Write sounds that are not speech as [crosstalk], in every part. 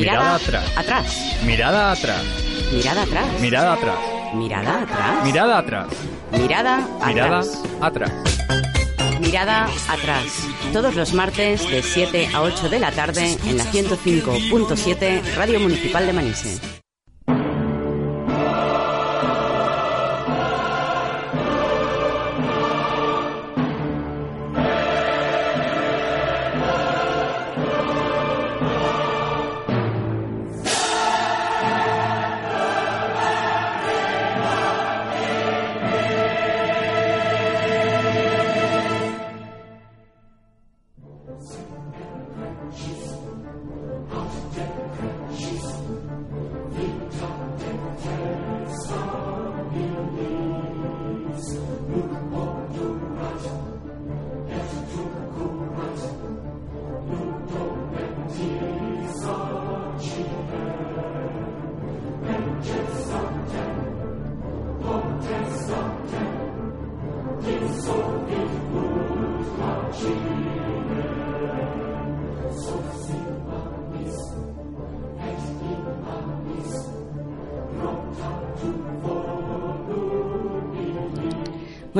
Mirada atrás. Atrás. Mirada atrás. Mirada atrás. Mirada atrás. Mirada atrás. Mirada atrás. Mirada Mirada atrás. atrás. Mirada atrás. Todos los martes de 7 a 8 de la tarde en la 105.7 Radio Municipal de Manise.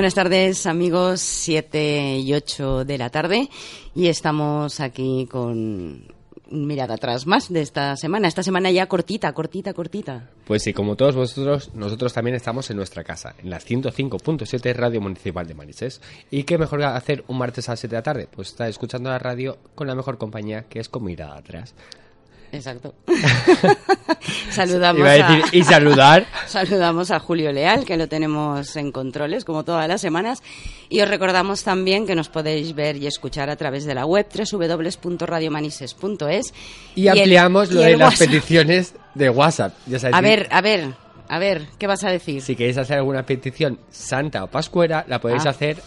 Buenas tardes, amigos, 7 y 8 de la tarde y estamos aquí con mirada atrás más de esta semana. Esta semana ya cortita, cortita, cortita. Pues sí, como todos vosotros, nosotros también estamos en nuestra casa, en la 105.7 Radio Municipal de Manises. ¿Y qué mejor hacer un martes a las 7 de la tarde? Pues estar escuchando la radio con la mejor compañía, que es con mirada atrás. Exacto. [laughs] Saludamos Iba a decir, a- y saludar. [laughs] Saludamos a Julio Leal, que lo tenemos en controles, como todas las semanas. Y os recordamos también que nos podéis ver y escuchar a través de la web www.radiomanises.es. Y, el- ampliamos lo y de las WhatsApp. peticiones de WhatsApp. Ya sabéis, A ver, a ver, a ver, ¿qué vas a decir? Si queréis hacer alguna petición santa o pascuera, la podéis Ah. hacer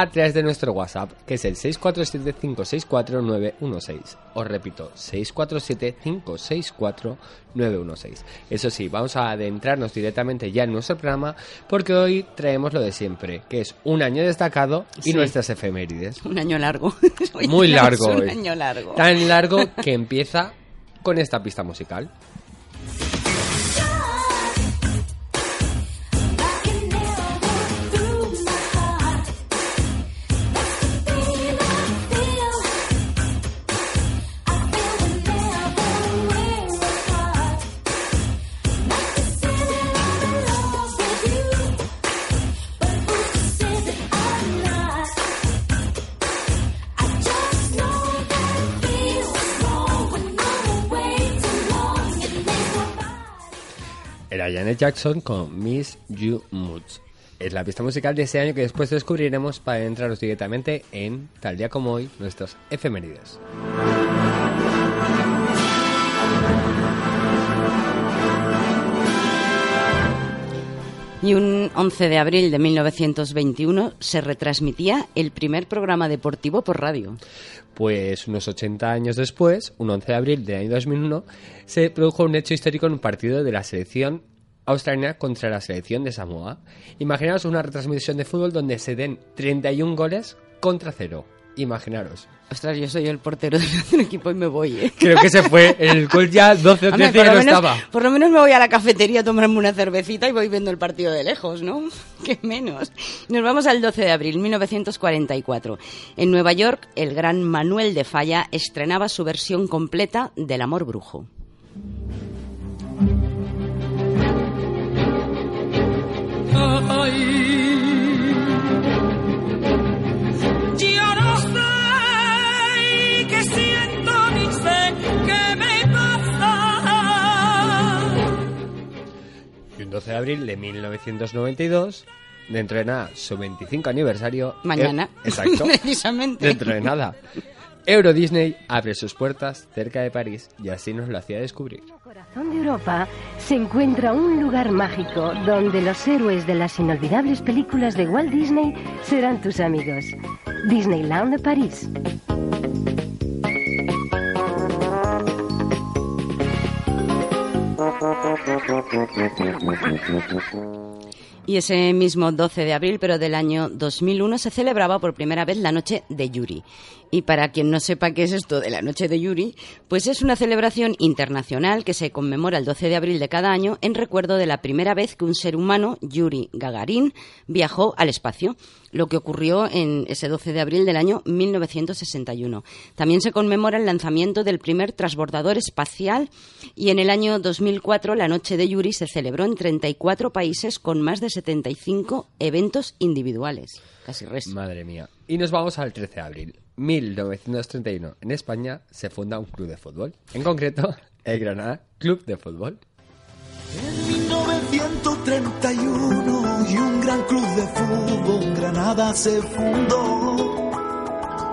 a través de nuestro WhatsApp, que es el 647564916. Os repito, 647564916. Eso sí, vamos a adentrarnos directamente ya en nuestro programa, porque hoy traemos lo de siempre, que es un año destacado y Sí. nuestras efemérides. Un año largo. [laughs] Muy largo Un hoy. año largo. Tan largo que empieza con esta pista musical. Janet Jackson con Miss You Moods. Es la pista musical de ese año que después descubriremos para entraros directamente en, tal día como hoy, nuestras efemérides. Y un 11 de abril de 1921 se retransmitía el primer programa deportivo por radio. Pues unos 80 años después, un 11 de abril del año 2001, se produjo un hecho histórico en un partido de la selección australiana contra la selección de Samoa. Imaginaos una retransmisión de fútbol donde se den 31 goles contra cero. Imaginaros. Ostras, yo soy el portero del otro equipo y me voy, ¿eh? Creo que se fue. El gol ya 12 o Hombre, 13 por, ya lo no menos, estaba. por lo menos me voy a la cafetería a tomarme una cervecita y voy viendo el partido de lejos, ¿no? [laughs] Qué menos. Nos vamos al 12 de abril 1944. En Nueva York, el gran Manuel de Falla estrenaba su versión completa del Amor Brujo. 12 de abril de 1992, dentro de nada, su 25 aniversario. Mañana. eh, [laughs] exacto. [laughs] Precisamente. dentro de nada. Euro Disney abre sus puertas cerca de París y así nos lo hacía descubrir. Corazón de Europa se encuentra un lugar mágico donde los héroes de las inolvidables películas de Walt Disney serán tus amigos. Disneyland de París. Y ese mismo 12 de abril, pero del año 2001, se celebraba por primera vez la Noche de Yuri. Y para quien no sepa qué es esto de la Noche de Yuri, pues es una celebración internacional que se conmemora el 12 de abril de cada año en recuerdo de la primera vez que un ser humano, Yuri Gagarin, viajó al espacio, lo que ocurrió en ese 12 de abril del año 1961. También se conmemora el lanzamiento del primer transbordador espacial y en el año 2004 la Noche de Yuri se celebró en 34 países con más de 75 eventos individuales. Casi res. Madre mía. Y nos vamos al 13 de abril. 1931. En España se funda un club de fútbol. En concreto, el Granada Club de Fútbol. En 1931 y un gran club de fútbol Granada se fundó.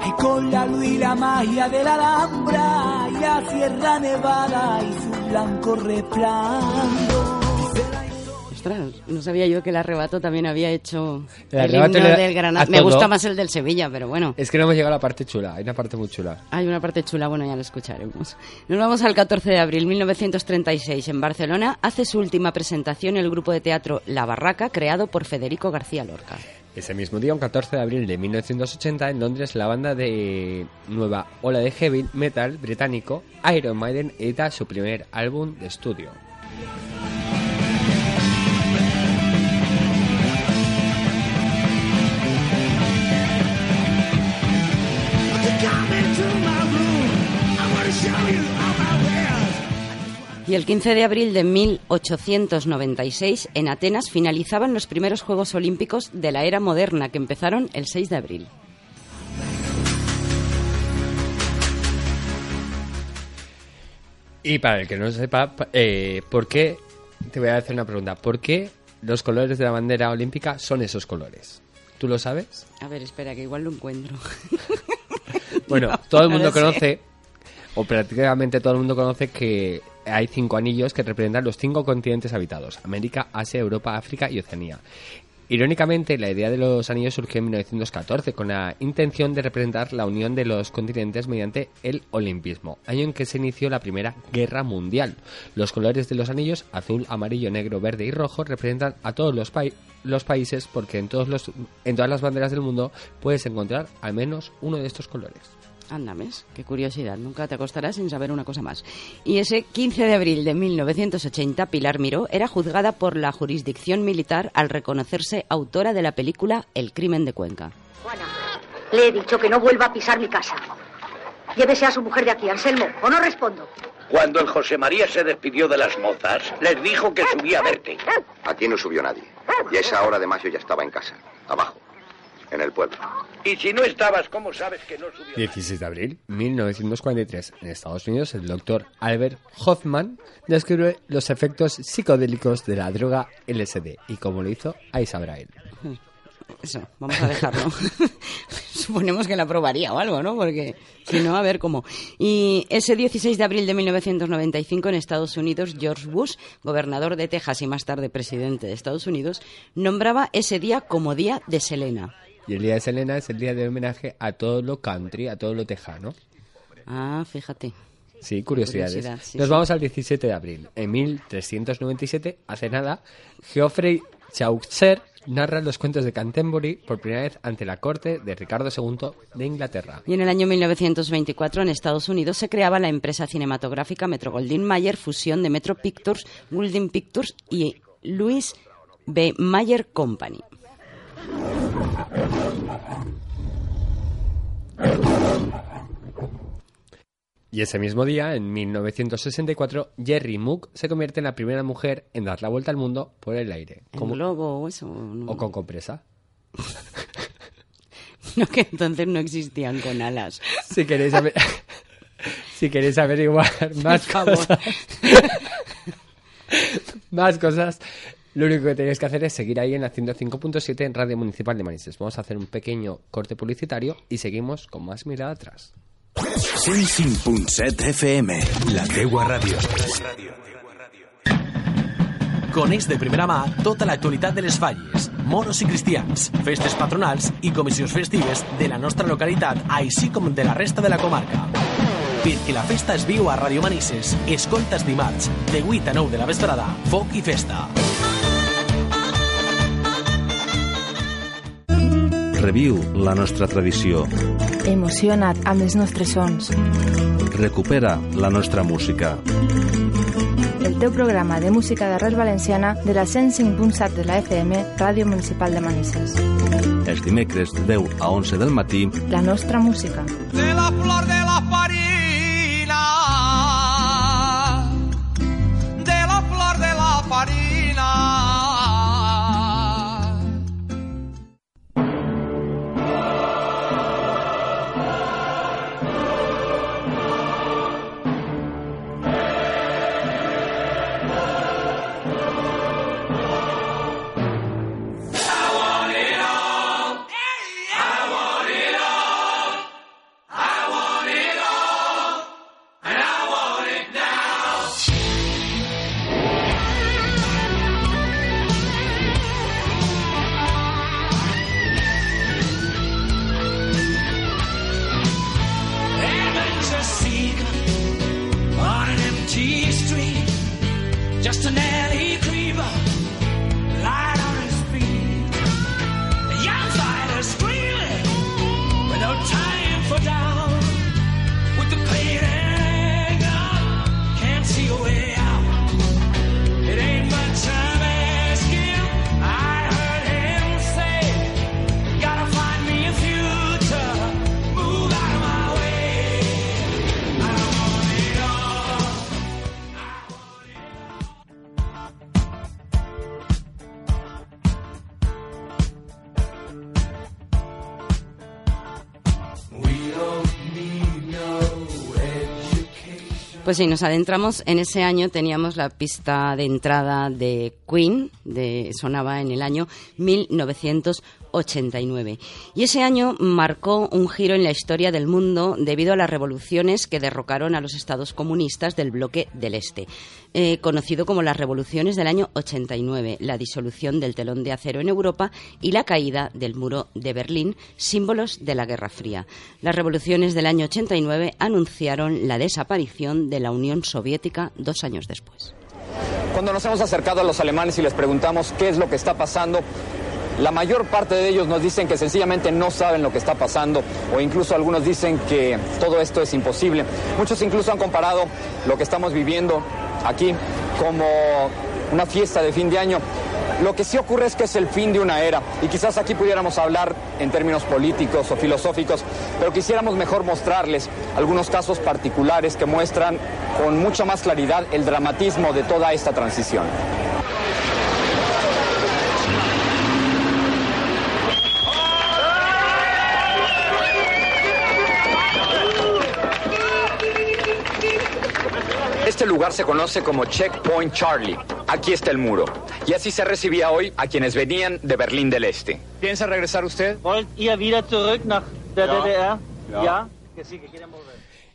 Y con la luz y la magia de la Alhambra y la Sierra Nevada y su blanco resplandor. Ostras, no sabía yo que el arrebato también había hecho El el, himno le- del Granada. Me gusta más el del Sevilla, pero bueno. Es que no hemos llegado a la parte chula. Hay una parte muy chula. Hay una parte chula, bueno, ya lo escucharemos. Nos vamos al 14 de abril 1936. En Barcelona hace su última presentación el grupo de teatro La Barraca, creado por Federico García Lorca. Ese mismo día, un 14 de abril de 1980, en Londres, la banda de nueva ola de heavy metal británico Iron Maiden edita su primer álbum de estudio. Y el 15 de abril de 1896, en Atenas, finalizaban los primeros Juegos Olímpicos de la era moderna, que empezaron el 6 de abril. Y para el que no sepa, pa- eh, ¿por qué? Te voy a hacer una pregunta. ¿Por qué los colores de la bandera olímpica son esos colores? ¿Tú lo sabes? A ver, espera, que igual lo encuentro. [laughs] Bueno, [laughs] No, todo el mundo conoce, o prácticamente todo el mundo conoce que hay cinco anillos que representan los cinco continentes habitados: América, Asia, Europa, África y Oceanía. Irónicamente, la idea de los anillos surgió en 1914 con la intención de representar la unión de los continentes mediante el olimpismo, año en que se inició la Primera Guerra Mundial. Los colores de los anillos, azul, amarillo, negro, verde y rojo, representan a todos los, los países porque en, todos los, en todas las banderas del mundo puedes encontrar al menos uno de estos colores. Anda, ¿ves? Qué curiosidad. Nunca te acostarás sin saber una cosa más. Y ese 15 de abril de 1980, Pilar Miró era juzgada por la jurisdicción militar al reconocerse autora de la película El crimen de Cuenca. Juana, le he dicho que no vuelva a pisar mi casa. Llévese a su mujer de aquí, Anselmo, o no respondo. Cuando el José María se despidió de las mozas, les dijo que subía a verte. Aquí no subió nadie. Y a esa hora de mayo ya estaba en casa, abajo, en el pueblo. Y si no estabas, ¿cómo sabes que no subió? 16 de abril 1943, en Estados Unidos, el doctor Albert Hoffman descubre los efectos psicodélicos de la droga LSD y cómo lo hizo, sabrá él. Eso, vamos a dejarlo. [laughs] Suponemos que la probaría o algo, ¿no? Porque si no, a ver cómo. Y ese 16 de abril de 1995 en Estados Unidos, George Bush, gobernador de Texas y más tarde presidente de Estados Unidos, nombraba ese día como Día de Selena. Y el día de Selena es el día de homenaje a todo lo country, a todo lo tejano. Ah, fíjate. Sí, curiosidades. Curiosidad, sí, Nos sí. vamos al 17 de abril. En 1397, hace nada, Geoffrey Chaucer narra los cuentos de Canterbury por primera vez ante la corte de Ricardo II de Inglaterra. Y en el año 1924 en Estados Unidos se creaba la empresa cinematográfica Metro Goldwyn Mayer, fusión de Metro Pictures, Goldwyn Pictures y Louis B. Mayer Company. Y ese mismo día, en 1964, Jerry Mook se convierte en la primera mujer en dar la vuelta al mundo por el aire. ¿Un como- globo o eso? No, o con compresa. [laughs] No, que entonces no existían con alas. Si queréis, aver- [laughs] si queréis averiguar [laughs] más cosas, más cosas, lo único que tenéis que hacer es seguir ahí en la 105.7 en Radio Municipal de Manises. Vamos a hacer un pequeño corte publicitario y seguimos con más mirada atrás. 105.7 FM, la teua ràdio. Coneix de primera mà tota l'actualitat de les falles, moros i cristians, festes patronals i comissions festives de la nostra localitat, així com de la resta de la comarca. Perquè la festa es viu a Radio Manises, escoltes dimarts, de 8 a 9 de la vesprada, foc i festa. Reviu la nostra tradició. Emociona't amb els nostres sons. Recupera la nostra música. El teu programa de música d'arrel valenciana de la 105.7 de la FM, Ràdio Municipal de Manises. Els dimecres de 10 a 11 del matí, La nostra música. de la flor de Pues sí, nos adentramos. En ese año teníamos la pista de entrada de Queen, de, sonaba en el año 1989. Y ese año marcó un giro en la historia del mundo debido a las revoluciones que derrocaron a los estados comunistas del bloque del Este, eh, conocido como las revoluciones del año 89, la disolución del telón de acero en Europa y la caída del muro de Berlín, símbolos de la Guerra Fría. Las revoluciones del año 89 anunciaron la desaparición de la Unión Soviética dos años después. Cuando nos hemos acercado a los alemanes y les preguntamos qué es lo que está pasando, la mayor parte de ellos nos dicen que sencillamente no saben lo que está pasando o incluso algunos dicen que todo esto es imposible. Muchos incluso han comparado lo que estamos viviendo aquí como una fiesta de fin de año. Lo que sí ocurre es que es el fin de una era y quizás aquí pudiéramos hablar en términos políticos o filosóficos, pero quisiéramos mejor mostrarles algunos casos particulares que muestran con mucha más claridad el dramatismo de toda esta transición. Este lugar se conoce como Checkpoint Charlie. Aquí está el muro. Y así se recibía hoy a quienes venían de Berlín del Este. ¿Piensa regresar usted?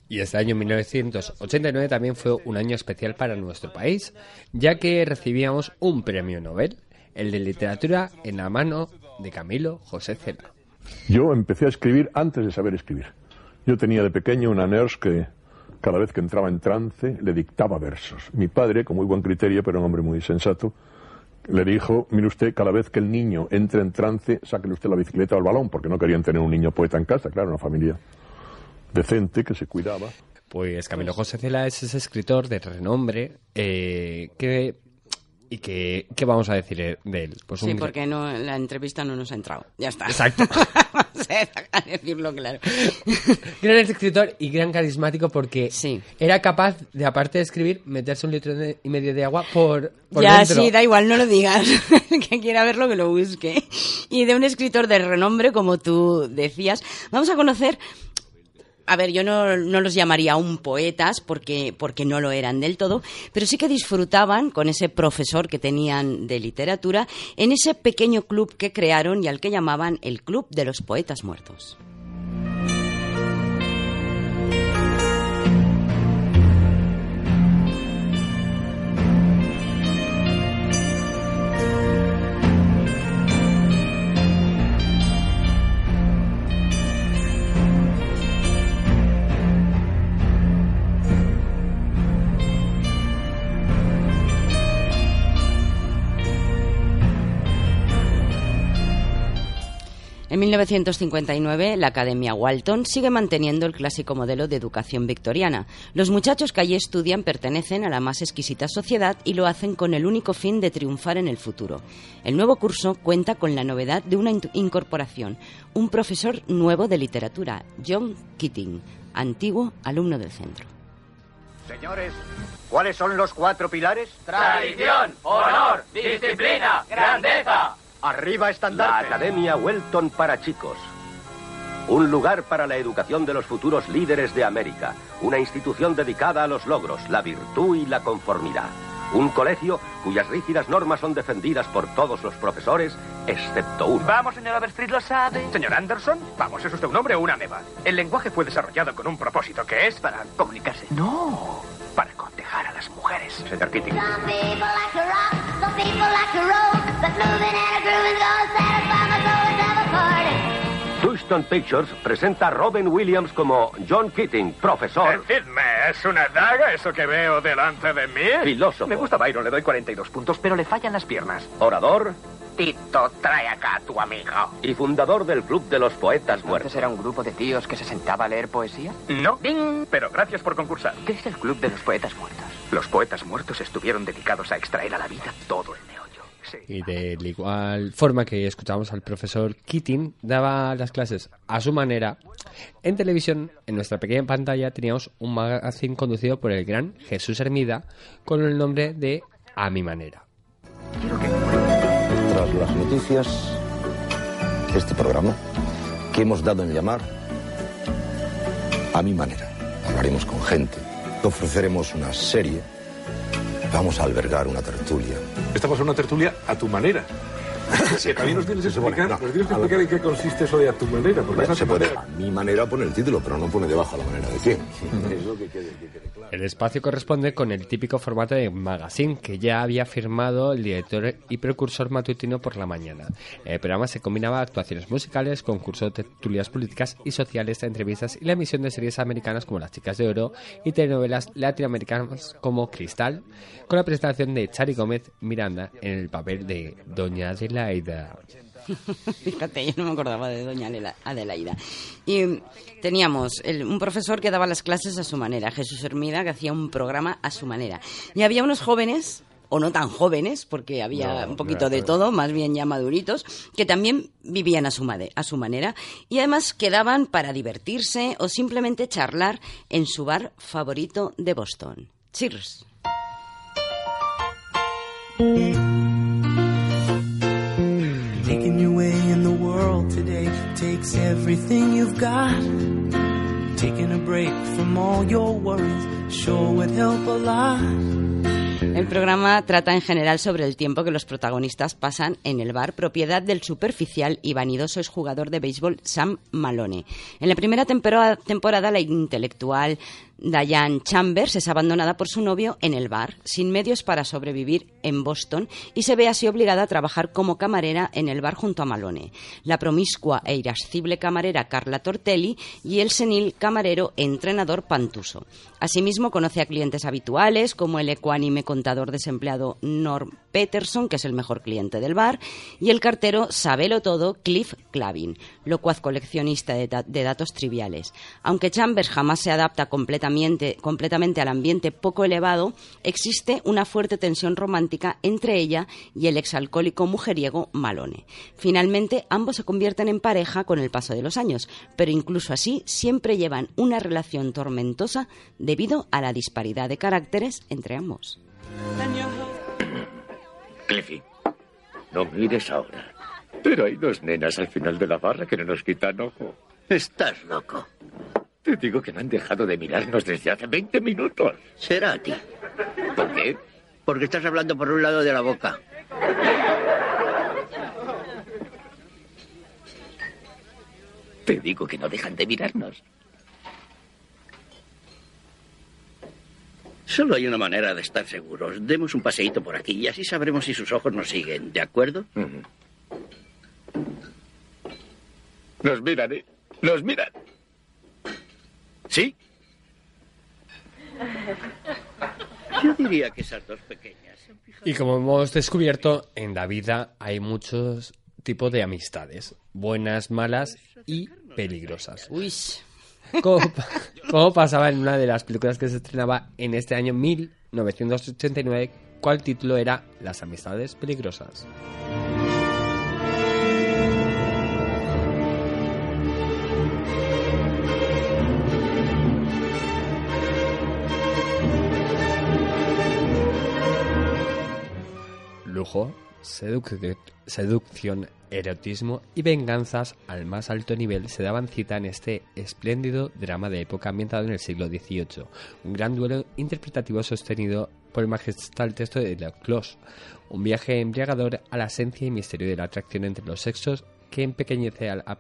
Y este año 1989 también fue un año especial para nuestro país, ya que recibíamos un premio Nobel, el de literatura en la mano de Camilo José Cela. Yo empecé a escribir antes de saber escribir. Yo tenía de pequeño una nurse que cada vez que entraba en trance le dictaba versos. Mi padre, con muy buen criterio, pero un hombre muy sensato, le dijo, mire usted, cada vez que el niño entre en trance, sáquele usted la bicicleta o el balón, porque no querían tener un niño poeta en casa, claro, una familia decente que se cuidaba. Pues Camilo José Cela es ese escritor de renombre eh, que... ¿Y que, qué vamos a decir de él? Pues Sí, un- porque no, la entrevista no nos ha entrado. Ya está. Exacto. [laughs] Vamos a decirlo claro. [laughs] Gran escritor y gran carismático porque era capaz de, aparte de escribir, meterse un litro y medio de agua por, por ya, dentro. sí, da igual, no lo digas. [laughs] Que quiera verlo, que lo busque. Y de un escritor de renombre, como tú decías, vamos a conocer. A ver, yo no, no los llamaría aún poetas porque, porque no lo eran del todo, pero sí que disfrutaban con ese profesor que tenían de literatura en ese pequeño club que crearon y al que llamaban el Club de los Poetas Muertos. 1959, la Academia Walton sigue manteniendo el clásico modelo de educación victoriana. Los muchachos que allí estudian pertenecen a la más exquisita sociedad y lo hacen con el único fin de triunfar en el futuro. El nuevo curso cuenta con la novedad de una in- incorporación, un profesor nuevo de literatura, John Keating, antiguo alumno del centro. Señores, ¿cuáles son los cuatro pilares? Tradición, honor, disciplina, grandeza. Arriba La estandarte. Academia Welton para chicos. Un lugar para la educación de los futuros líderes de América. Una institución dedicada a los logros, la virtud y la conformidad. Un colegio cuyas rígidas normas son defendidas por todos los profesores, excepto uno. Vamos, señor Overstreet, lo sabe. Señor Anderson, vamos, ¿es usted un hombre o una meba? El lenguaje fue desarrollado con un propósito que es para comunicarse. No, para cortejar a las mujeres. Señor Keating. Touchstone Pictures presenta a Robin Williams como John Keating, profesor, Decidme, ¿es una daga eso que veo delante de mí? Filósofo. Me gusta Byron, le doy 42 puntos, pero le fallan las piernas. orador Tito, trae acá a tu amigo. y fundador del Club de los Poetas Muertos. era un grupo de tíos que se sentaba a leer poesía? No, pero gracias por concursar. ¿Qué es el Club de los Poetas Muertos? Los poetas muertos estuvieron dedicados a extraer a la vida todo el meollo. Sí. Y de la igual forma que escuchamos al profesor Keating, daba las clases a su manera. En televisión, en nuestra pequeña pantalla, teníamos un magazine conducido por el gran Jesús Hermida con el nombre de A mi manera. Las noticias, este programa que hemos dado en llamar a mi manera. Hablaremos con gente, ofreceremos una serie, vamos a albergar una tertulia. Esta va a ser una tertulia a tu manera. [laughs] Que también nos tienes que explicar, no, nos tienes que a ver. explicar en qué consiste eso de a tu manera. Porque es se puede, manera. a mi manera pone el título, pero no pone debajo a la manera de quién. [laughs] Que quede, que quede claro. El espacio corresponde con el típico formato de magazine que ya había firmado el director y precursor matutino por la mañana. El programa se combinaba actuaciones musicales, concursos de tertulias políticas y sociales, entrevistas y la emisión de series americanas como Las Chicas de Oro y telenovelas latinoamericanas como Cristal, con la presentación de Chari Gómez Miranda en el papel de Doña Adelaida. [laughs] Fíjate, yo no me acordaba de doña Adela- Adelaida. Y teníamos el- un profesor que daba las clases a su manera, Jesús Hermida, que hacía un programa a su manera. Y había unos jóvenes, o no tan jóvenes, porque había No, un poquito no, de no. todo, más bien ya maduritos, que también vivían a su, made- a su manera. Y además quedaban para divertirse o simplemente charlar en su bar favorito de Boston. Cheers. Everything you've got. Taking a break from all your worries sure would help a lot. El programa trata en general sobre el tiempo que los protagonistas pasan en el bar, propiedad del superficial y vanidoso exjugador de béisbol Sam Malone. En la primera temporada la intelectual Diane Chambers es abandonada por su novio en el bar, sin medios para sobrevivir en Boston, y se ve así obligada a trabajar como camarera en el bar junto a Malone. La promiscua e irascible camarera Carla Tortelli y el senil camarero entrenador Pantuso. Asimismo, conoce a clientes habituales como el ecuánime contador desempleado Norm Peterson, que es el mejor cliente del bar, y el cartero Sabelo Todo Cliff Clavin, locuaz coleccionista de, de datos triviales. Aunque Chambers jamás se adapta completamente, completamente al ambiente poco elevado, existe una fuerte tensión romántica entre ella y el exalcohólico mujeriego Malone. Finalmente, ambos se convierten en pareja con el paso de los años, pero incluso así siempre llevan una relación tormentosa debido a la disparidad de caracteres entre ambos. Cliffy, no mires ahora. Pero hay dos nenas al final de la barra que no nos quitan ojo. Estás loco. Te digo que no han dejado de mirarnos desde hace 20 minutos. Será a ti. ¿Por qué? Porque estás hablando por un lado de la boca. Te digo que no dejan de mirarnos. Solo hay una manera de estar seguros. Demos un paseíto por aquí y así sabremos si sus ojos nos siguen. ¿De acuerdo? Nos miran, ¿eh? Nos miran. ¿Sí? Yo diría que esas dos pequeñas. Y como hemos descubierto, en la vida hay muchos tipo de amistades, buenas, malas y peligrosas. Uy. Como, como pasaba en una de las películas que se estrenaba en este año 1989, cual título era Las amistades peligrosas. Lujo, seduc- seducción, erotismo y venganzas al más alto nivel se daban cita en este espléndido drama de época ambientado en el siglo XVIII. Un gran duelo interpretativo sostenido por el magistral texto de Leclos. Un viaje embriagador a la esencia y misterio de la atracción entre los sexos que empequeñece a la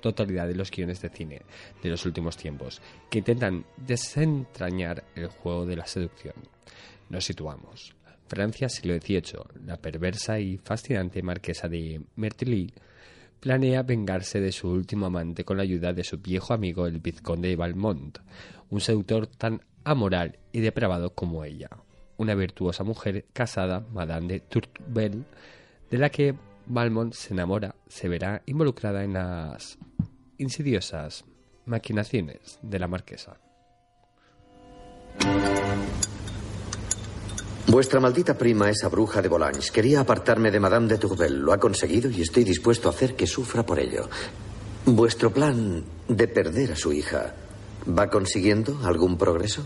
totalidad de los guiones de cine de los últimos tiempos, que intentan desentrañar el juego de la seducción. Nos situamos. Francia, siglo XVIII. La perversa y fascinante marquesa de Mertilly planea vengarse de su último amante con la ayuda de su viejo amigo el vizconde de Valmont, un seductor tan amoral y depravado como ella. Una virtuosa mujer casada, Madame de Tourvel, de la que Valmont se enamora, se verá involucrada en las insidiosas maquinaciones de la marquesa. Vuestra maldita prima, esa bruja de Volanges, quería apartarme de Madame de Tourvel. Lo ha conseguido y estoy dispuesto a hacer que sufra por ello. ¿Vuestro plan de perder a su hija va consiguiendo algún progreso?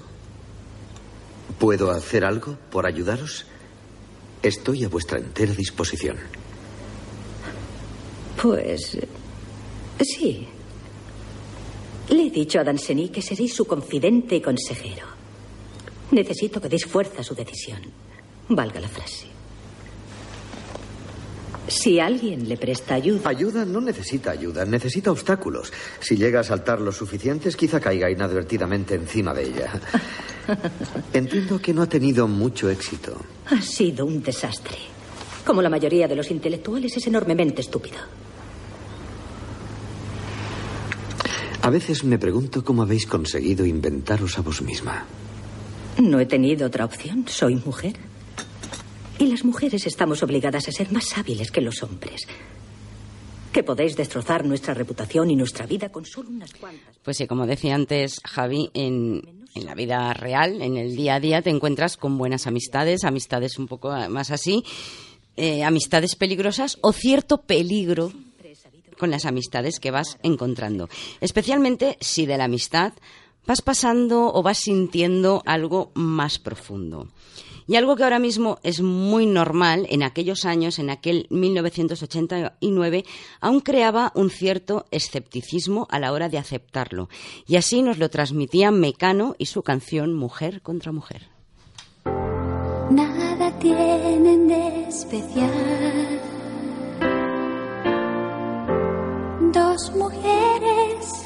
¿Puedo hacer algo por ayudaros? Estoy a vuestra entera disposición. Pues. Sí. Le he dicho a Danceny que seréis su confidente y consejero. Necesito que deis fuerza a su decisión. Valga la frase. Si alguien le presta ayuda. Ayuda no necesita ayuda, necesita obstáculos. Si llega a saltar los suficientes, quizá caiga inadvertidamente encima de ella. [laughs] Entiendo que no ha tenido mucho éxito. Ha sido un desastre. Como la mayoría de los intelectuales, es enormemente estúpido. A veces me pregunto cómo habéis conseguido inventaros a vos misma. No he tenido otra opción. Soy mujer. Y las mujeres estamos obligadas a ser más hábiles que los hombres. Que podéis destrozar nuestra reputación y nuestra vida con solo unas cuantas. Pues sí, como decía antes Javi, en, la vida real, en el día a día, te encuentras con buenas amistades, amistades un poco más así, eh, amistades peligrosas o cierto peligro con las amistades que vas encontrando. Especialmente si de la amistad vas pasando o vas sintiendo algo más profundo. Y algo que ahora mismo es muy normal, en aquellos años, en aquel 1989, aún creaba un cierto escepticismo a la hora de aceptarlo. Y así nos lo transmitían Mecano y su canción Mujer contra Mujer. Nada tienen de especial. Dos mujeres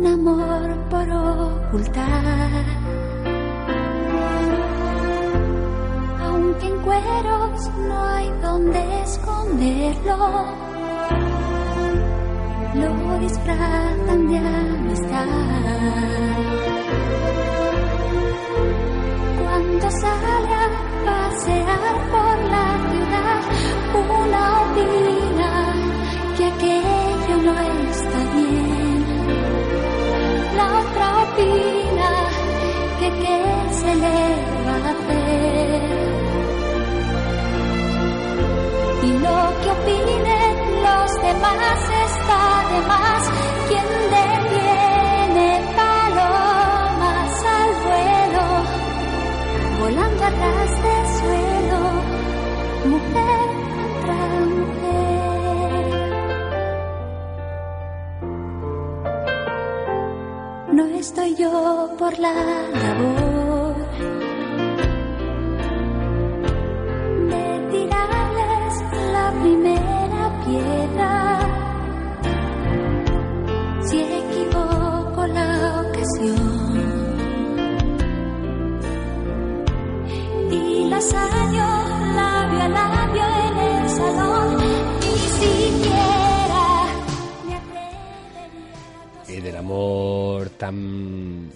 Un amor por ocultar. Aunque en cueros no hay donde esconderlo, lo disfrazan de amistad. Cuando sale a pasear por la ciudad, una opina que aquello no está bien. La que qué se le va a hacer. Y lo que opinen los demás está de más. Quien detiene estoy yo por la labor de tirarles la primera piedra. Si equivoco la ocasión y las año labio a labio en el salón, ni siquiera me atrevería. A... Del amor tan...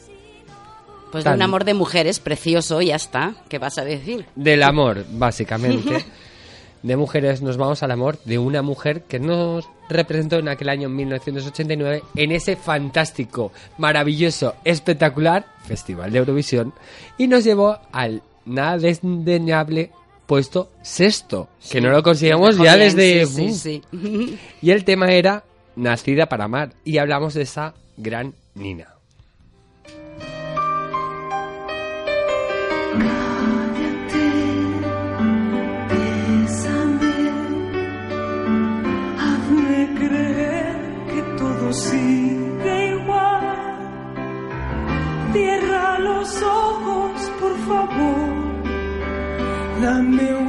Pues de tan- un amor de mujeres precioso, ya está. ¿Qué vas a decir? Del amor, básicamente. [laughs] De mujeres nos vamos al amor de una mujer que nos representó en aquel año 1989 en ese fantástico, maravilloso, espectacular Festival de Eurovisión y nos llevó al nada desdeñable puesto sexto, que no lo conseguíamos ya bien, desde... sí, sí, sí. Y el tema era Nacida para amar y hablamos de esa gran Nina. Cierra los ojos, por favor. Dame una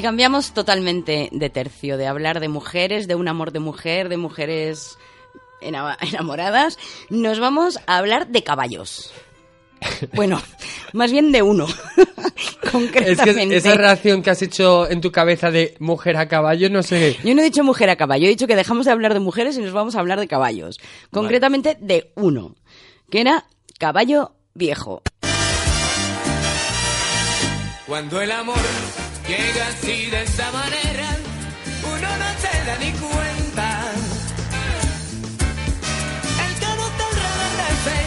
Y cambiamos totalmente de tercio, de hablar de mujeres, de un amor de mujer, de mujeres ena- enamoradas. Nos vamos a hablar de caballos. [laughs] Bueno, más bien de uno. [laughs] Es Concretamente. que esa reacción que has hecho en tu cabeza de mujer a caballo, no sé... Yo no he dicho mujer a caballo, he dicho que dejamos de hablar de mujeres y nos vamos a hablar de caballos. Concretamente de uno, que era caballo viejo. Cuando el amor llega así de esta manera, uno no se da ni cuenta. El camote reverdece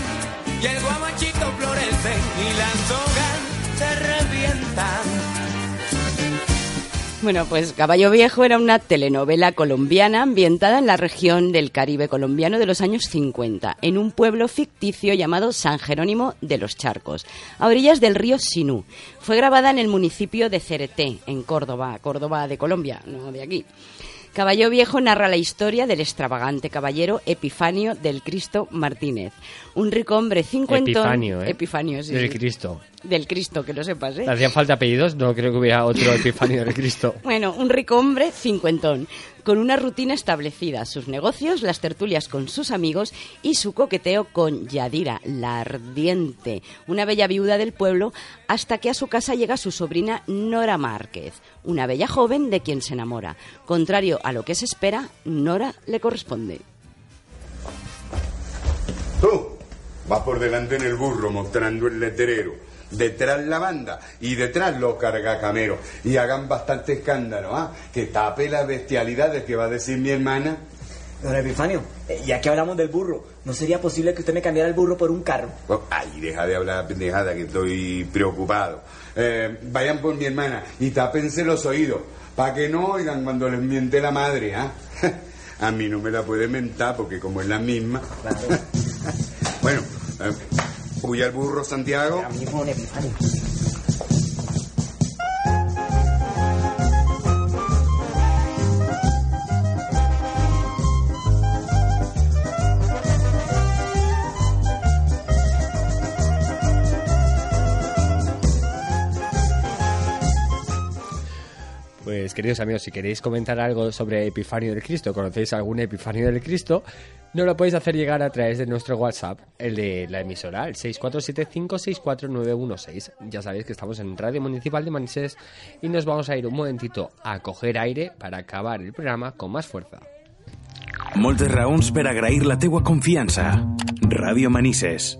y el guamachito florece y las hojas se revientan. Bueno, pues Caballo Viejo era una telenovela colombiana ambientada en la región del Caribe colombiano de los años 50, en un pueblo ficticio llamado San Jerónimo de los Charcos, a orillas del río Sinú. Fue grabada en el municipio de Cereté, en Córdoba, Córdoba de Colombia, no de aquí. Caballo Viejo narra la historia del extravagante caballero Epifanio del Cristo Martínez, un rico hombre cincuentón... Epifanio, ¿eh? Epifanio, sí, Del sí. Cristo. Del Cristo, que lo sepas, ¿eh? ¿Te hacían falta apellidos? No creo que hubiera otro Epifanio del Cristo. Bueno, un rico hombre cincuentón, con una rutina establecida, sus negocios, las tertulias con sus amigos y su coqueteo con Yadira, la ardiente, una bella viuda del pueblo, hasta que a su casa llega su sobrina Nora Márquez, una bella joven de quien se enamora. Contrario a lo que se espera, Nora le corresponde. Tú vas por delante en el burro mostrando el letrero. Detrás la banda y detrás los cargacameros. Y hagan bastante escándalo, ¿ah? Que tape las bestialidades que va a decir mi hermana. Don Epifanio, eh, ya que hablamos del burro, ¿no sería posible que usted me cambiara el burro por un carro? Oh, ay, deja de hablar pendejada que estoy preocupado. Eh, vayan por mi hermana y tápense los oídos para que no oigan cuando les miente la madre, ¿ah? [laughs] A mí no me la puede mentar porque como es la misma. [laughs] bueno, eh, huye al burro Santiago. Pues queridos amigos, si queréis comentar algo sobre Epifanio del Cristo, conocéis algún Epifanio del Cristo, no lo podéis hacer llegar a través de nuestro WhatsApp, el de la emisora, el 647564916. Ya sabéis que estamos en Radio Municipal de Manises y nos vamos a ir un momentito a coger aire para acabar el programa con más fuerza. Moltes raons per agrair la teua confiança. Ràdio Manises.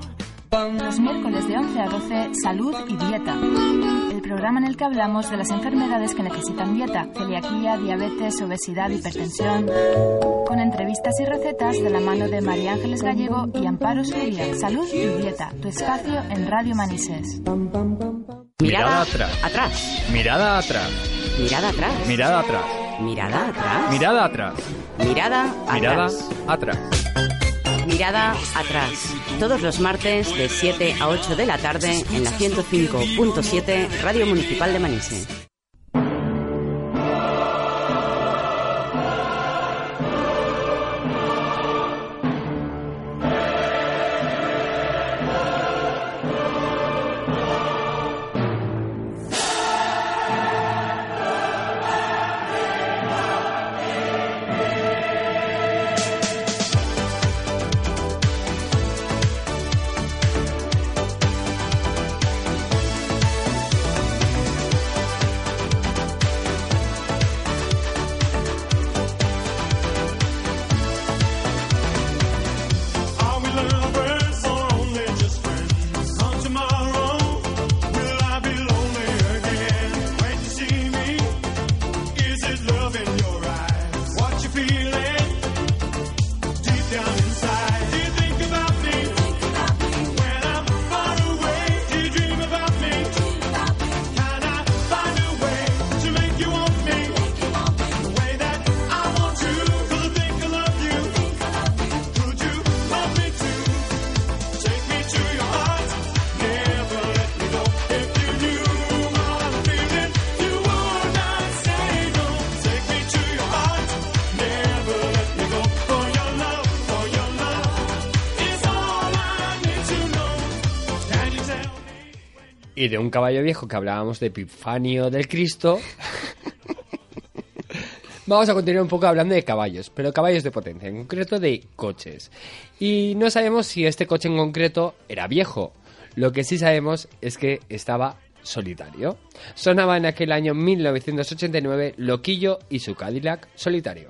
Los miércoles de 11 a 12, salud y dieta. El programa en el que hablamos de las enfermedades que necesitan dieta, celiaquía, diabetes, obesidad, hipertensión. Con entrevistas y recetas de la mano de María Ángeles Gallego y Amparo Suria. Salud y dieta, tu espacio en Radio Manises. Mirada atrás. Atrás. Mirada atrás. Mirada atrás. Mirada atrás. Mirada atrás. Mirada atrás. Mirada Mirada atrás. Mirada atrás. Todos los martes de 7 a 8 de la tarde en la 105.7 Radio Municipal de Manises. Y de un caballo viejo que hablábamos de Epifanio del Cristo. [laughs] Vamos a continuar un poco hablando de caballos, pero caballos de potencia, en concreto de coches. Y no sabemos si este coche en concreto era viejo. Lo que sí sabemos es que estaba solitario. Sonaba en aquel año 1989 Loquillo y su Cadillac solitario.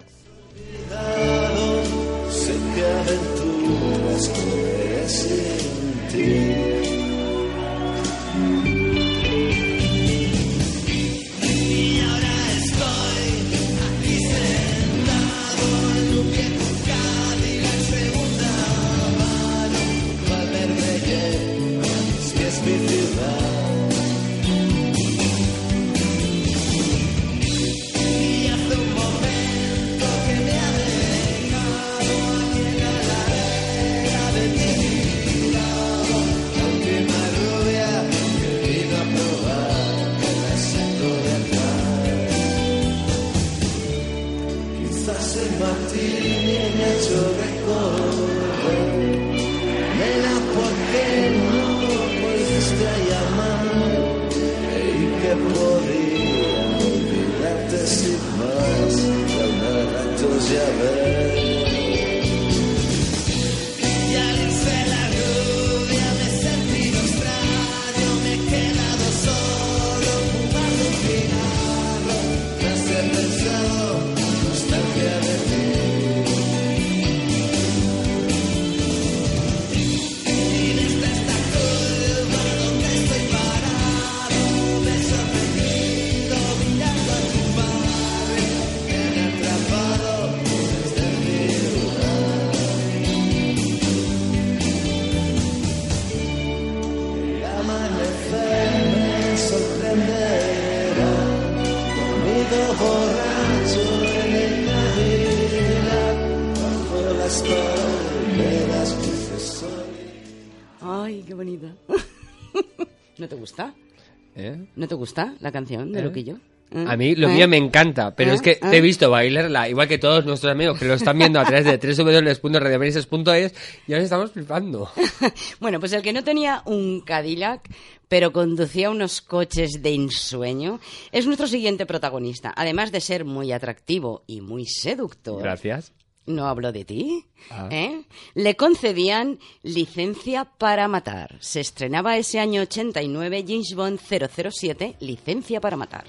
¿No te gusta la canción de ¿Eh? Loquillo? A mí lo ¿Eh? mío me encanta, pero ¿Eh? es que te ¿Eh? he visto bailarla, igual que todos nuestros amigos que lo están viendo a través de www.radiomanises.es y ahora estamos flipando. [laughs] Bueno, pues el que no tenía un Cadillac, pero conducía unos coches de ensueño, es nuestro siguiente protagonista. Además de ser muy atractivo y muy seductor. Gracias. No hablo de ti, Ah. ¿eh? le concedían licencia para matar. Se estrenaba ese año 89 James Bond 007, licencia para matar.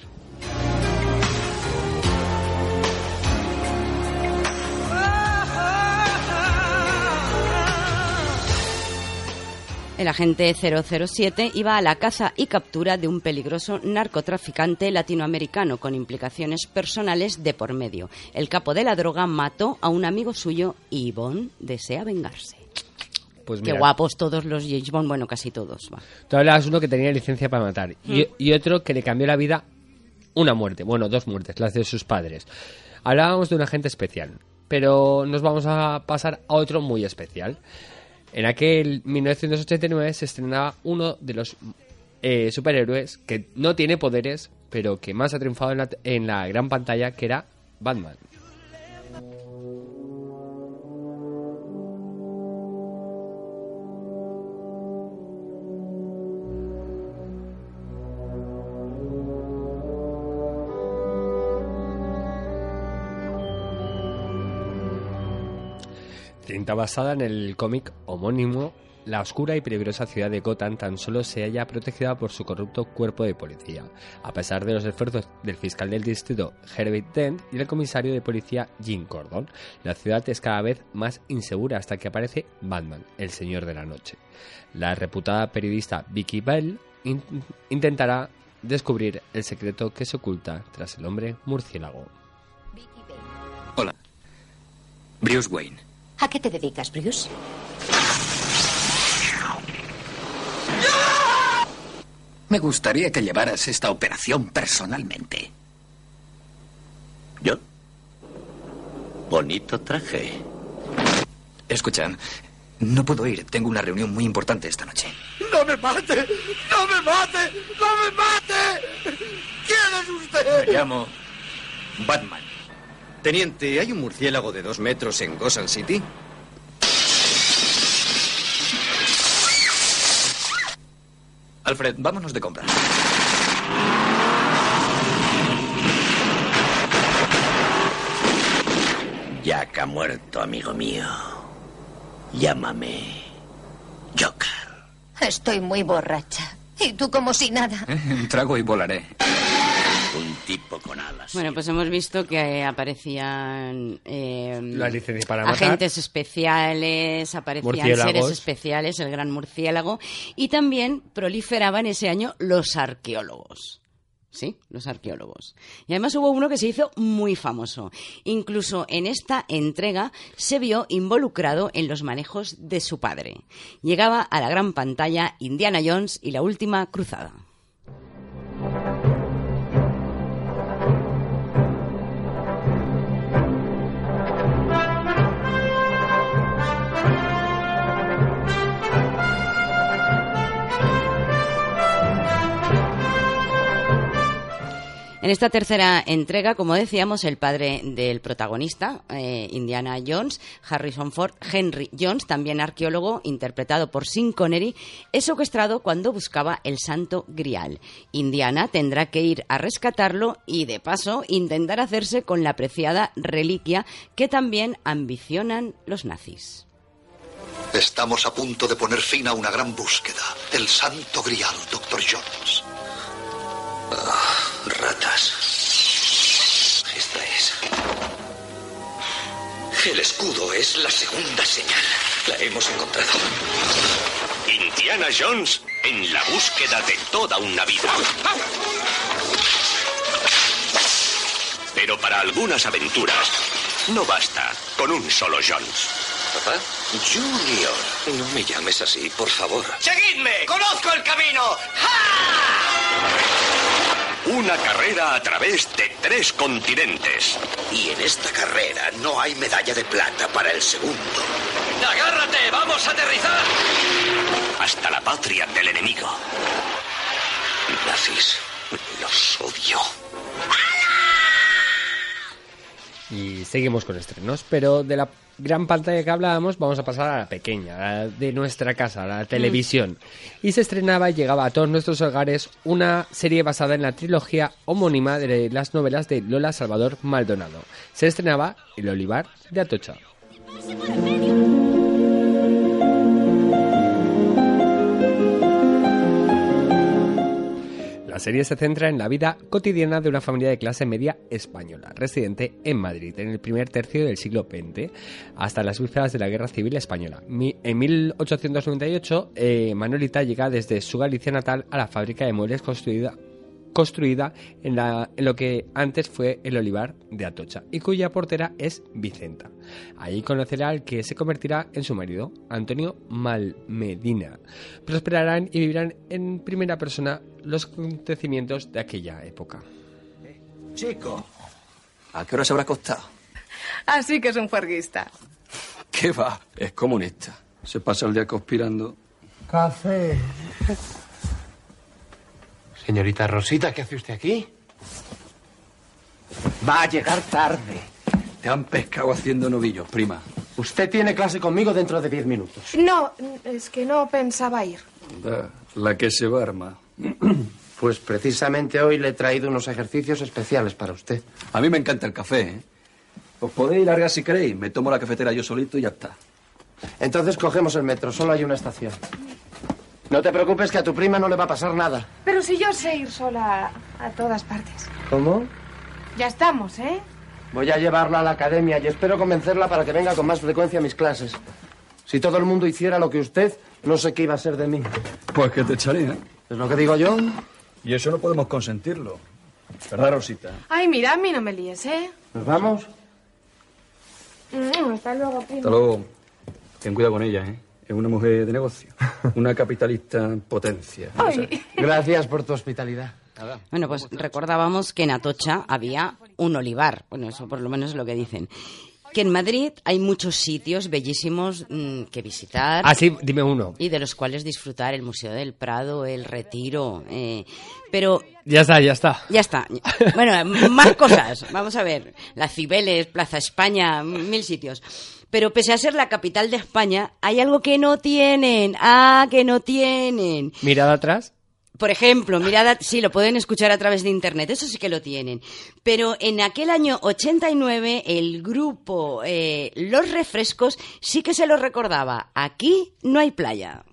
El agente 007 iba a la caza y captura de un peligroso narcotraficante latinoamericano con implicaciones personales de por medio. El capo de la droga mató a un amigo suyo y Bond desea vengarse. Pues Qué guapos todos los James Bond, bueno, casi todos. va. Tú hablabas uno que tenía licencia para matar y, Mm. y otro que le cambió la vida una muerte, bueno, dos muertes, las de sus padres. Hablábamos de un agente especial, pero nos vamos a pasar a otro muy especial. En aquel 1989 se estrenaba uno de los eh, superhéroes que no tiene poderes, pero que más ha triunfado en la, en la gran pantalla, que era Batman. Cinta basada en el cómic homónimo, la oscura y peligrosa ciudad de Gotham tan solo se halla protegida por su corrupto cuerpo de policía, a pesar de los esfuerzos del fiscal del distrito Herbert Dent y del comisario de policía Jim Gordon. La ciudad es cada vez más insegura hasta que aparece Batman, el señor de la noche. La reputada periodista Vicky Bell in- intentará descubrir el secreto que se oculta tras el hombre murciélago. Hola. Bruce Wayne. ¿A qué te dedicas, Bruce? Me gustaría que llevaras esta operación personalmente. ¿Yo? Bonito traje. Escuchan, no puedo ir. Tengo una reunión muy importante esta noche. ¡No me mate! ¡No me mate! ¡No me mate! ¿Quién es usted? Me llamo Batman. Teniente, ¿hay un murciélago de dos metros en Gotham City? Alfred, vámonos de compras. Jack ha muerto, amigo mío. Llámame Joker. Estoy muy borracha. Y tú como si nada. Un [laughs] trago y volaré. Un tipo con alas. Bueno, pues hemos visto que aparecían eh, La licencia para matar. agentes especiales, aparecían Murciélagos. seres especiales, el gran murciélago, y también proliferaban ese año los arqueólogos. Sí, los arqueólogos. Y además hubo uno que se hizo muy famoso. Incluso en esta entrega se vio involucrado en los manejos de su padre. Llegaba a la gran pantalla Indiana Jones y la última cruzada. En esta tercera entrega, como decíamos, el padre del protagonista, eh, Indiana Jones, Harrison Ford, Henry Jones, también arqueólogo, interpretado por Sean Connery, es secuestrado cuando buscaba el santo grial. Indiana tendrá que ir a rescatarlo y, de paso, intentar hacerse con la preciada reliquia que también ambicionan los nazis. Estamos a punto de poner fin a una gran búsqueda. El santo grial, Dr. Jones. Ah, ratas. Esta es. El escudo es la segunda señal. La hemos encontrado. Indiana Jones en la búsqueda de toda una vida. Pero para algunas aventuras no basta con un solo Jones. ¿Papá? Junior. No me llames así, por favor. ¡Seguidme! ¡Conozco el camino! Una carrera a través de tres continentes. Y en esta carrera no hay medalla de plata para el segundo. ¡Agárrate! ¡Vamos a aterrizar! Hasta la patria del enemigo. Nazis. Los odio. Y seguimos con estrenos, pero de la gran pantalla que hablábamos vamos a pasar a la pequeña, a la de nuestra casa, a la televisión. Y se estrenaba y llegaba a todos nuestros hogares una serie basada en la trilogía homónima de las novelas de Lola Salvador Maldonado. Se estrenaba El Olivar de Atocha. La serie se centra en la vida cotidiana de una familia de clase media española, residente en Madrid en el primer tercio del siglo XX, hasta las vísperas de la Guerra Civil Española. En 1898, eh, Manuelita llega desde su Galicia natal a la fábrica de muebles construida construida en, la- en lo que antes fue el olivar de Atocha y cuya portera es Vicenta. Allí conocerá al que se convertirá en su marido, Antonio Malmedina. Prosperarán y vivirán en primera persona los acontecimientos de aquella época. Chico, ¿a qué hora se habrá acostado? Así que es un juerguista. ¿Qué va? Es comunista. Se pasa el día conspirando. Café. Señorita Rosita, ¿qué hace usted aquí? Va a llegar tarde. Te han pescado haciendo novillos, prima. Usted tiene clase conmigo dentro de diez minutos. No, es que no pensaba ir. Da, La que se va arma. [clears throat] Pues precisamente hoy le he traído unos ejercicios especiales para usted. A mí me encanta el café, ¿eh? Os podéis largar si queréis. Me tomo la cafetera yo solito y ya está. Entonces cogemos el metro, solo hay una estación. No te preocupes que a tu prima no le va a pasar nada. Pero si yo sé ir sola a, a todas partes. ¿Cómo? Ya estamos, ¿eh? Voy a llevarla a la academia y espero convencerla para que venga con más frecuencia a mis clases. Si todo el mundo hiciera lo que usted, no sé qué iba a ser de mí. Pues que te echaría. ¿Es lo que digo yo? Y eso no podemos consentirlo. ¿Verdad, Rosita? Ay, mira, a mí no me líes, ¿eh? ¿Nos vamos? Mm, hasta luego, primo. Hasta luego. Ten cuidado con ella, ¿eh? Es una mujer de negocio. Una capitalista en potencia. [laughs] Gracias por tu hospitalidad. Bueno, pues recordábamos que en Atocha había un olivar. Bueno, eso por lo menos es lo que dicen. Que en Madrid hay muchos sitios bellísimos mm, que visitar. Ah, sí, dime uno. Y de los cuales disfrutar el Museo del Prado, el Retiro. eh, pero Ya está, ya está. ya está. Bueno, más cosas. Vamos a ver. Las Cibeles, Plaza España, mil sitios. Pero pese a ser la capital de España, hay algo que no tienen. Ah, que no tienen. Mirada atrás. Por ejemplo, mirad, sí, lo pueden escuchar a través de internet, eso sí que lo tienen. Pero en aquel año 89, el grupo eh, Los Refrescos sí que se lo recordaba. Aquí no hay playa.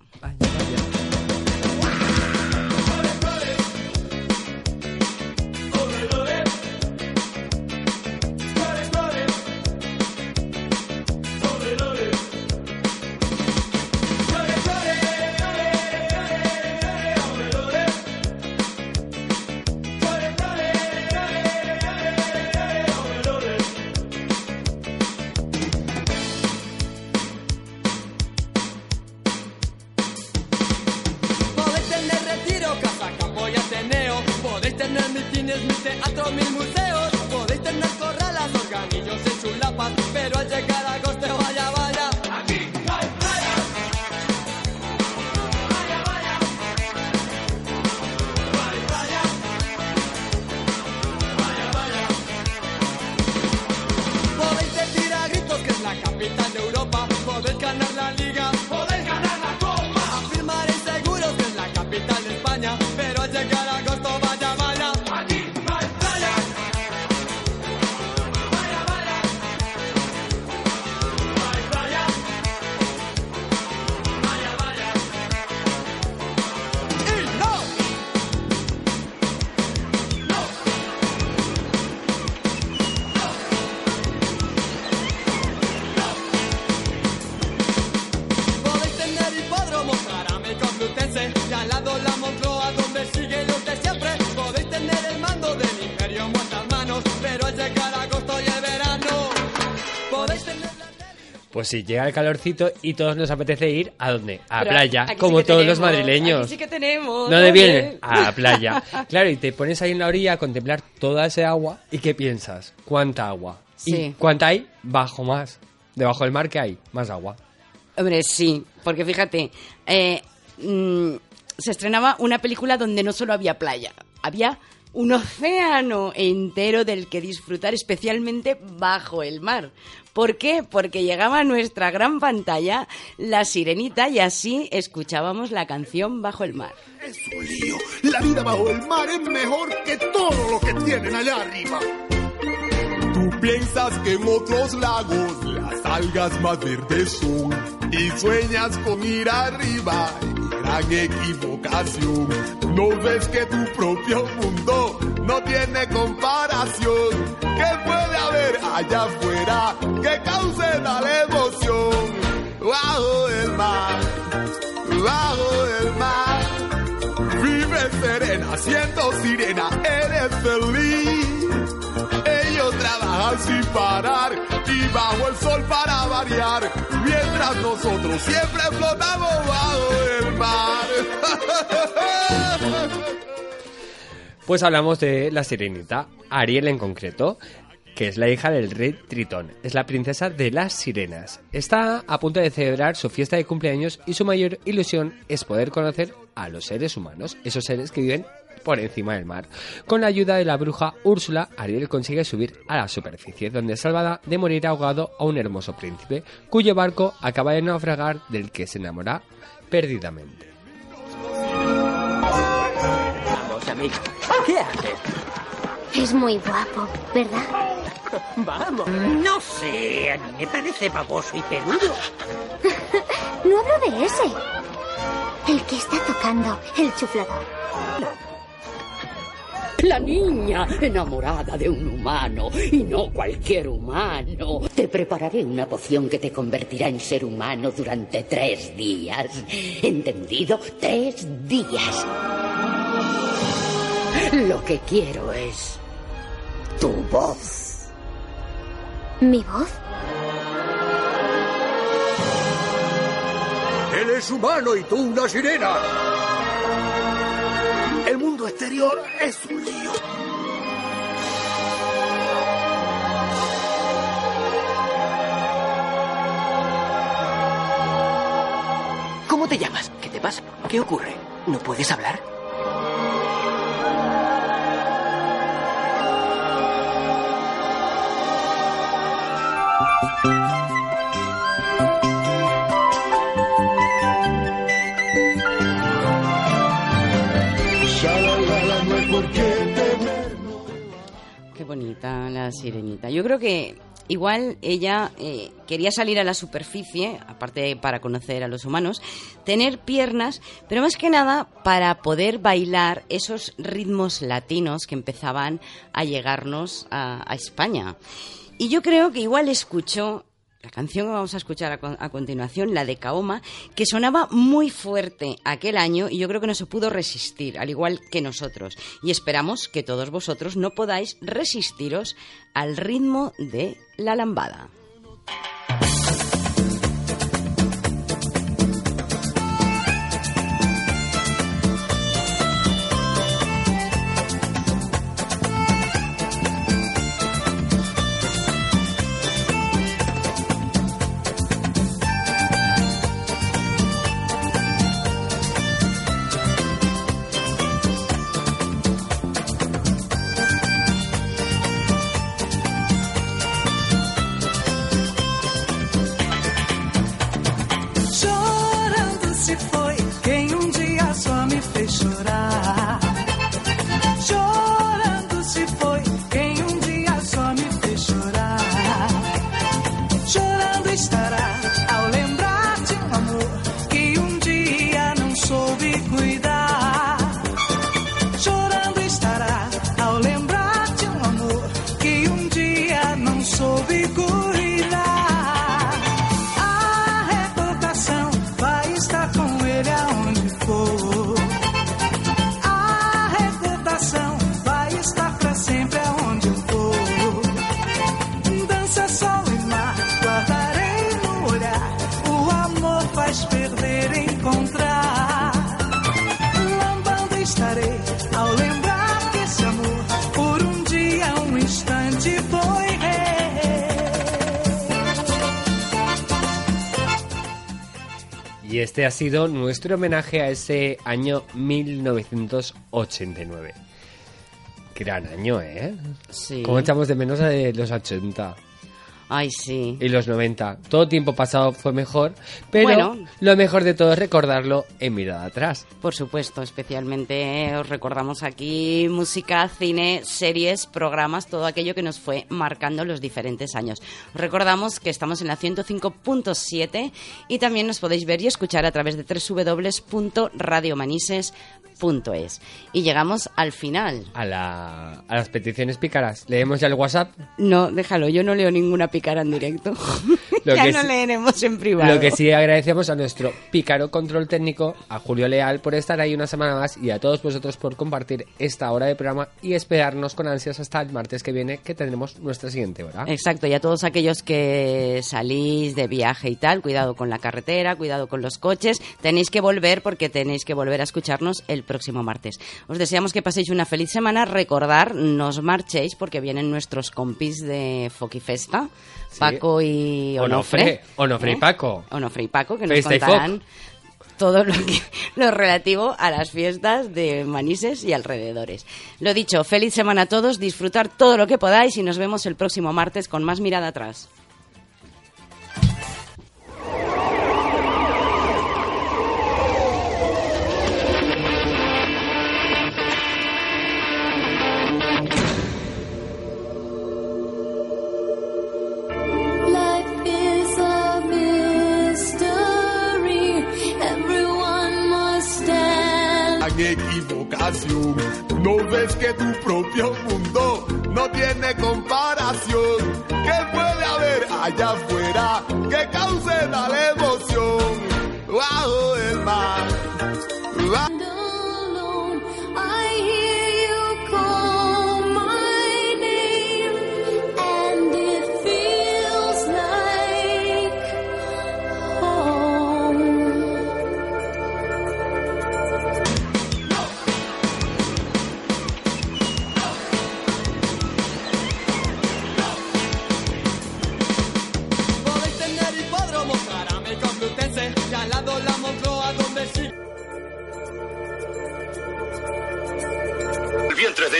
Pues sí, llega el calorcito y todos nos apetece ir a dónde? A Pero playa, aquí como todos los madrileños. aquí sí que tenemos, ¿Dónde vienen? A la playa. [laughs] Claro, y te pones ahí en la orilla a contemplar toda ese agua y ¿qué piensas? ¿Cuánta agua? ¿Y Sí. cuánta hay? Bajo más. Debajo del mar, ¿qué hay? Más agua. Hombre, sí, porque fíjate, eh, mm, se estrenaba una película donde no solo había playa, había un océano entero del que disfrutar, especialmente bajo el mar. ¿Por qué? Porque llegaba a nuestra gran pantalla la sirenita y así escuchábamos la canción Bajo el mar. Es un lío. La vida bajo el mar es mejor que todo lo que tienen allá arriba. Tú piensas que en otros lagos las algas más verdes son y sueñas con ir arriba. Gran equivocación. No ves que tu propio mundo no tiene comparación. ¿Qué puede haber allá afuera que cause tal emoción? Bajo el mar, bajo el mar. Vive serena, siendo sirena, eres feliz. Sin parar y bajo el sol para variar, mientras nosotros siempre flotamos bajo el mar. [laughs] Pues hablamos de la sirenita, Ariel en concreto, que es la hija del rey Tritón. Es la princesa de las sirenas. Está a punto de celebrar su fiesta de cumpleaños y su mayor ilusión es poder conocer a los seres humanos, esos seres que viven por encima del mar. Con la ayuda de la bruja Úrsula, Ariel consigue subir a la superficie, donde es salvada de morir ahogado a un hermoso príncipe, cuyo barco acaba de naufragar del que se enamora perdidamente. Vamos, amigo. ¿Qué haces? Es muy guapo, ¿verdad? [laughs] Vamos. No sé, a mí me parece baboso y peludo. [laughs] No hablo de ese. El que está tocando el chuflador. La niña enamorada de un humano y no cualquier humano. Te prepararé una poción que te convertirá en ser humano durante tres días. ¿Entendido? Tres días. Lo que quiero es tu voz. ¿Mi voz? Él es humano y tú una sirena. Exterior es un lío. ¿Cómo te llamas? ¿Qué te pasa? ¿Qué ocurre? ¿No puedes hablar? Qué bonita la sirenita. Yo creo que igual ella eh, quería salir a la superficie, aparte para conocer a los humanos, tener piernas, pero más que nada para poder bailar esos ritmos latinos que empezaban a llegarnos a, a España. Y yo creo que igual escuchó la canción que vamos a escuchar a, con- a continuación, la de Kaoma, que sonaba muy fuerte aquel año y yo creo que no se pudo resistir, al igual que nosotros. Y esperamos que todos vosotros no podáis resistiros al ritmo de la lambada. Y este ha sido nuestro homenaje a ese año 1989. gran año, ¿eh? Sí. ¿Cómo echamos de menos a los 80 Ay, sí. y los 90? Todo tiempo pasado fue mejor, pero Bueno. lo mejor de todo es recordarlo en mirada atrás. Por supuesto, especialmente eh, os recordamos aquí música, cine, series, programas, todo aquello que nos fue marcando los diferentes años. Os recordamos que estamos en la 105.7 y también nos podéis ver y escuchar a través de www.radiomanises.es. Y llegamos al final. A, la, a las peticiones pícaras. ¿Leemos ya el WhatsApp? No, déjalo, yo no leo ninguna picara en directo. [laughs] [laughs] Lo ya que no sí- leeremos en privado. Lo que sí agradecemos a nuestro pícaro control técnico, a Julio Leal por estar ahí una semana más y a todos vosotros por compartir esta hora de programa y esperarnos con ansias hasta el martes que viene que tendremos nuestra siguiente hora. Exacto, y a todos aquellos que salís de viaje y tal, cuidado con la carretera, cuidado con los coches, tenéis que volver porque tenéis que volver a escucharnos el próximo martes. Os deseamos que paséis una feliz semana, recordar, no os marchéis porque vienen nuestros compis de Foquifesta, Paco y Onofre. Onofre, Onofre y. Paco. Onofre y Paco, que nos Festa contarán todo lo, que, lo relativo a las fiestas de Manises y alrededores. Lo dicho, feliz semana a todos, disfrutar todo lo que podáis y nos vemos el próximo martes con más mirada atrás. No ves que tu propio mundo no tiene comparación. ¿Qué puede haber allá afuera que cause emoción?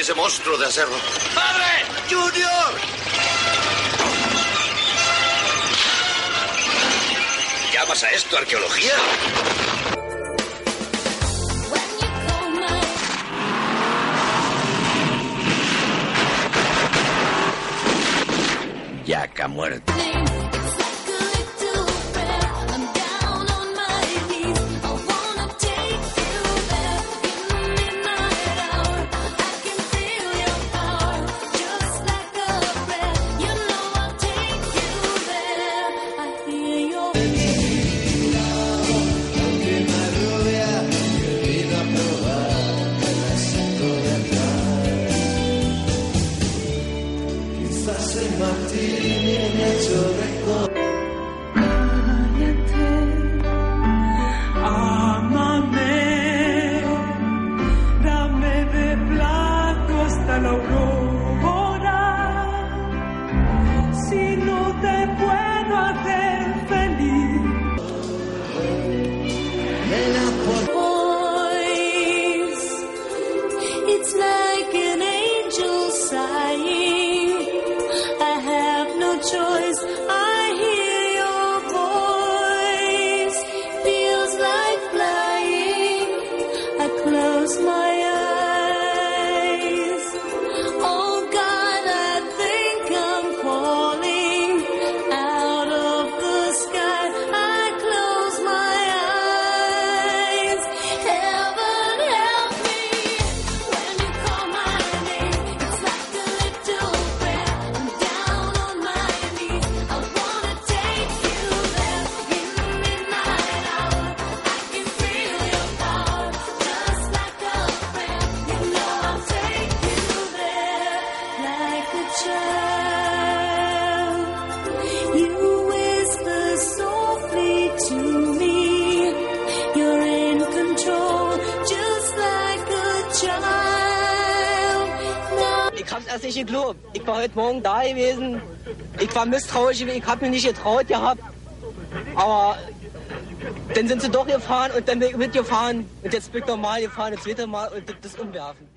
Ese monstruo de acero. ¡Padre! ¡Junior! ¿Llamas a esto arqueología? Jack ha muerto. Quizás el martini me ha war misstrauisch, ich hab mich nicht getraut gehabt. Aber dann sind sie doch gefahren und dann mitgefahren. Und jetzt bin ich normal gefahren, das zweite Mal und das umwerfen.